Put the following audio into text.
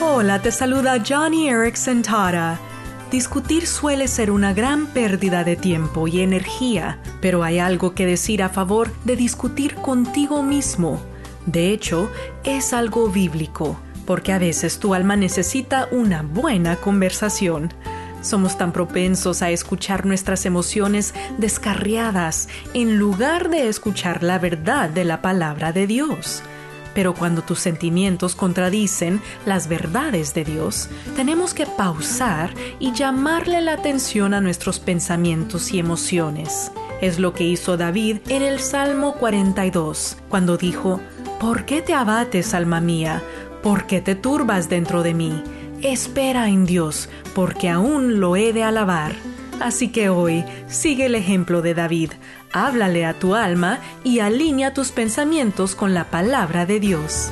Hola, te saluda Johnny Erickson Tara. Discutir suele ser una gran pérdida de tiempo y energía, pero hay algo que decir a favor de discutir contigo mismo. De hecho, es algo bíblico, porque a veces tu alma necesita una buena conversación. Somos tan propensos a escuchar nuestras emociones descarriadas en lugar de escuchar la verdad de la palabra de Dios. Pero cuando tus sentimientos contradicen las verdades de Dios, tenemos que pausar y llamarle la atención a nuestros pensamientos y emociones. Es lo que hizo David en el Salmo 42, cuando dijo, ¿Por qué te abates, alma mía? ¿Por qué te turbas dentro de mí? Espera en Dios, porque aún lo he de alabar. Así que hoy sigue el ejemplo de David, háblale a tu alma y alinea tus pensamientos con la palabra de Dios.